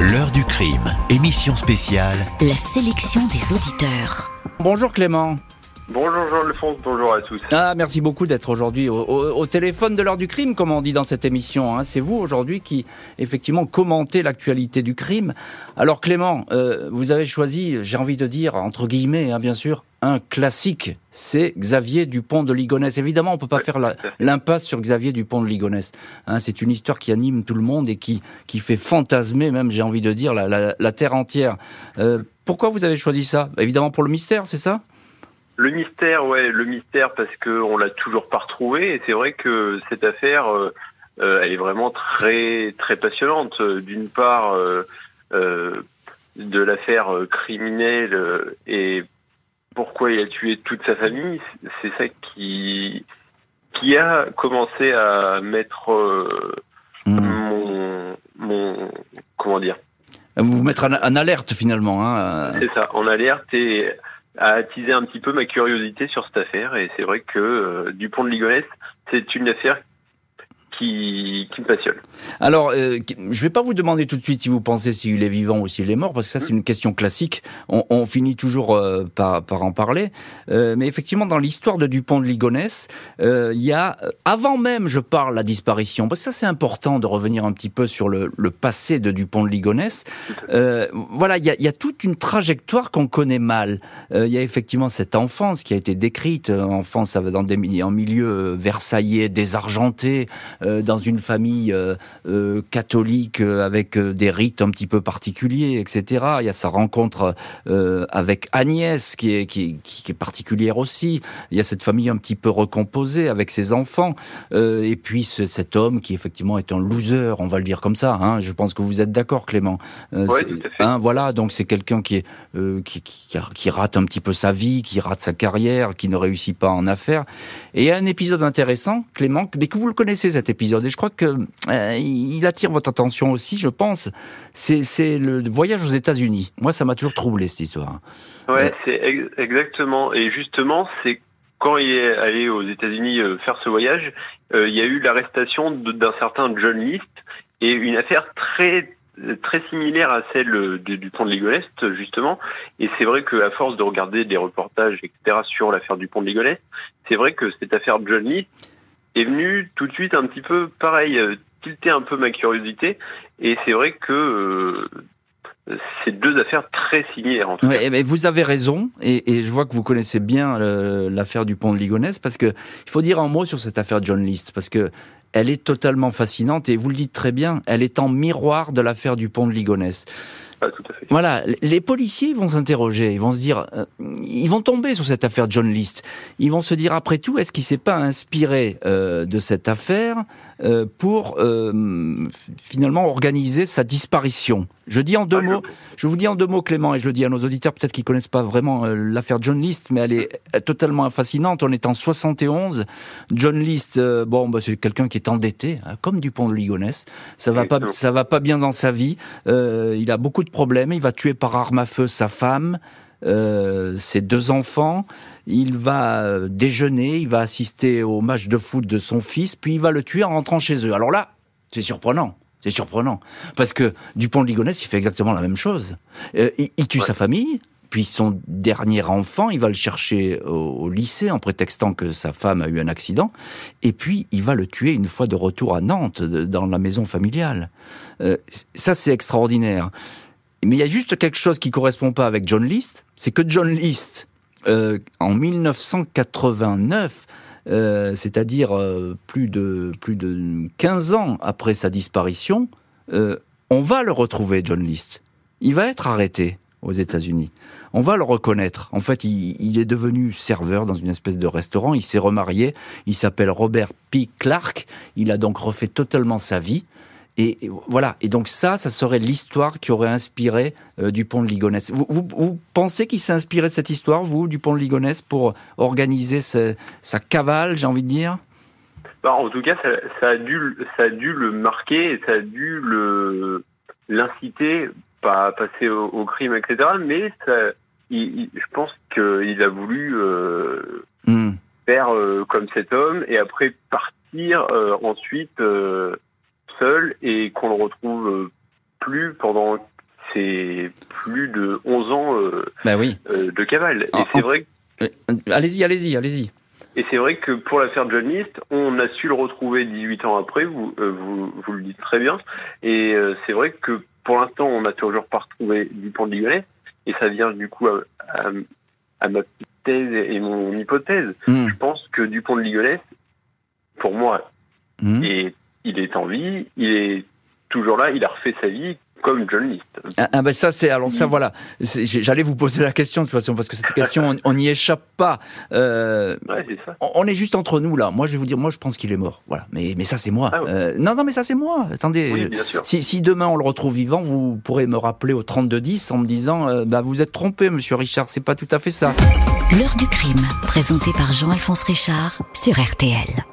L'heure du crime, émission spéciale. La sélection des auditeurs. Bonjour Clément. Bonjour Jean-Alphonse, bonjour à tous. Ah, merci beaucoup d'être aujourd'hui au, au- au téléphone de l'heure du crime, comme on dit dans cette émission. hein. C'est vous aujourd'hui qui, effectivement, commentez l'actualité du crime. Alors Clément, euh, vous avez choisi, j'ai envie de dire, entre guillemets, hein, bien sûr, un classique. C'est Xavier Dupont de Ligonnès. Évidemment, on peut pas faire l'impasse sur Xavier Dupont de Ligonnès. Hein, c'est une histoire qui anime tout le monde et qui, qui fait fantasmer, même, j'ai envie de dire, la, la- la terre entière. Euh, pourquoi vous avez choisi ça? Évidemment pour le mystère, c'est ça? Le mystère, ouais, le mystère parce que on l'a toujours pas retrouvé et c'est vrai que cette affaire, euh, euh, elle est vraiment très très passionnante. D'une part, euh, de l'affaire criminelle et pourquoi il a tué toute sa famille, c'est ça qui qui a commencé à mettre euh, Hmm. mon mon comment dire? Vous vous mettre en, en alerte finalement. Hein. C'est ça, en alerte et à attiser un petit peu ma curiosité sur cette affaire. Et c'est vrai que euh, Dupont de Ligonnès, c'est une affaire qui, qui me passionne. Alors, euh, je vais pas vous demander tout de suite si vous pensez s'il est vivant ou s'il est mort, parce que ça c'est une question classique. On, on finit toujours euh, par, par en parler. Euh, mais effectivement, dans l'histoire de Dupont de Ligonnès, il y a, avant même, je parle la disparition, parce que ça c'est important de revenir un petit peu sur le, le passé de Dupont de Ligonnès. Voilà, il y, a, il y a toute une trajectoire qu'on connaît mal. Il y a effectivement cette enfance qui a été décrite, enfance dans des en milieu versaillais, désargenté, dans une famille euh, euh, catholique euh, avec euh, des rites un petit peu particuliers, etc. Il y a sa rencontre euh, avec Agnès qui est, qui, qui- qui est particulière aussi. Il y a cette famille un petit peu recomposée avec ses enfants. Euh, et puis ce- cet homme qui effectivement est un loser, on va le dire comme ça. Hein. Je pense que vous êtes d'accord, Clément. Euh, c'est- tout à fait. hein, voilà, donc c'est quelqu'un qui, est, euh, qui, qui, qui a- qui rate un petit peu sa vie, qui rate sa carrière, qui ne réussit pas en affaires. Et il y a un épisode intéressant, Clément, mais que vous le connaissez cet épisode, et je crois que euh, il attire votre attention aussi, je pense. C'est le voyage aux États-Unis. Moi, ça m'a toujours troublé cette histoire. Ouais, Ouais. c'est ex- exactement. Et justement, c'est quand il est allé aux États-Unis euh, faire ce voyage, euh, il y a eu l'arrestation d'un certain John List et une affaire très très similaire à celle de, du pont de Ligonnès, justement. Et c'est vrai qu'à force de regarder des reportages, etc., sur l'affaire du pont de Ligonnès, c'est vrai que cette affaire de John List est venue tout de suite un petit peu, pareil, euh, tilter un peu ma curiosité. Et c'est vrai que euh, c'est deux affaires très similaires, en tout cas. Ouais, eh ben, vous avez raison, et, et je vois que vous connaissez bien l'affaire du pont de Ligonnès, parce que il faut dire un mot sur cette affaire John List, parce que elle est totalement fascinante, et vous le dites très bien, elle est en miroir de l'affaire du pont de Ligonnès. Ah, tout à fait. Voilà, les policiers vont s'interroger, ils vont se dire, euh, ils vont tomber sur cette affaire John List. Ils vont se dire après tout, est-ce qu'il s'est pas inspiré euh, de cette affaire euh, pour finalement organiser sa disparition? Je dis en deux Ah, mots, je vous dis en deux mots, Clément, et je le dis à nos auditeurs, peut-être qu'ils connaissent pas vraiment euh, l'affaire John List, mais elle est euh, totalement fascinante. On est en 71. John List, euh, bon, bah, c'est quelqu'un qui est endetté, hein, comme Dupont de Ligonnès. Ça va pas, ça va pas bien dans sa vie. Euh, il a beaucoup de problèmes. Il va tuer par arme à feu sa femme. Euh, ses deux enfants, il va déjeuner, il va assister au match de foot de son fils, puis il va le tuer en rentrant chez eux. Alors là, c'est surprenant. C'est surprenant. Parce que Dupont de Ligonnès, il fait exactement la même chose. Euh, il, il tue Ouais. sa famille, puis son dernier enfant, il va le chercher au, au lycée en prétextant que sa femme a eu un accident, et puis il va le tuer une fois de retour à Nantes, de- dans la maison familiale. Euh, ça, c'est extraordinaire. Mais il y a juste quelque chose qui correspond pas avec John List, c'est que John List, euh, en 1989, euh, c'est-à-dire euh, plus de plus de 15 ans après sa disparition, euh, on va le retrouver, John List. Il va être arrêté aux États-Unis. On va le reconnaître. En fait, il, il est devenu serveur dans une espèce de restaurant. Il s'est remarié. Il s'appelle Robert P. Clark. Il a donc refait totalement sa vie. Et, et voilà. Et donc ça, ça serait l'histoire qui aurait inspiré euh, Dupont de Ligonnès. Vous, vous, vous pensez qu'il s'est inspiré de cette histoire, vous, Dupont de Ligonnès, pour organiser ce- sa cavale, j'ai envie de dire? Bah, en tout cas, ça, ça a dû, le- ça a dû le marquer, et ça a dû le l'inciter, pas à passer au, au crime, etc. Mais ça, il- il- je pense qu'il a voulu euh, Hmm. faire euh, comme cet homme et après partir euh, ensuite seul et qu'on le retrouve euh, plus pendant c'est plus de 11 ans ben oui. de cavale. Et c'est vrai. Allez-y, allez-y, allez-y. Et c'est vrai que pour l'affaire John List, on a su le retrouver 18 ans après, vous, vous, vous le dites très bien. Et c'est vrai que pour l'instant, on n'a toujours pas retrouvé Dupont de Ligonnès. Et ça vient du coup à, à, ma petite thèse et mon hypothèse. Hmm. Je pense que Dupont de Ligonnès, pour moi, mmh. Il est en vie, il est toujours là, il a refait sa vie comme John List. Ah, ah, ben ça c'est alors ça voilà. J'allais vous poser la question de toute façon parce que cette question on n'y échappe pas. Euh, ça. On est juste entre nous là. Moi je vais vous dire, moi je pense qu'il est mort. Voilà. Mais mais ça c'est moi. Ah euh, non non mais ça c'est moi. Attendez. Si, si, demain on le retrouve vivant, vous pourrez me rappeler au 32 10 en me disant euh, bah vous êtes trompé Monsieur Richard, c'est pas tout à fait ça. L'heure du crime, présenté par Jean-Alphonse Richard sur RTL.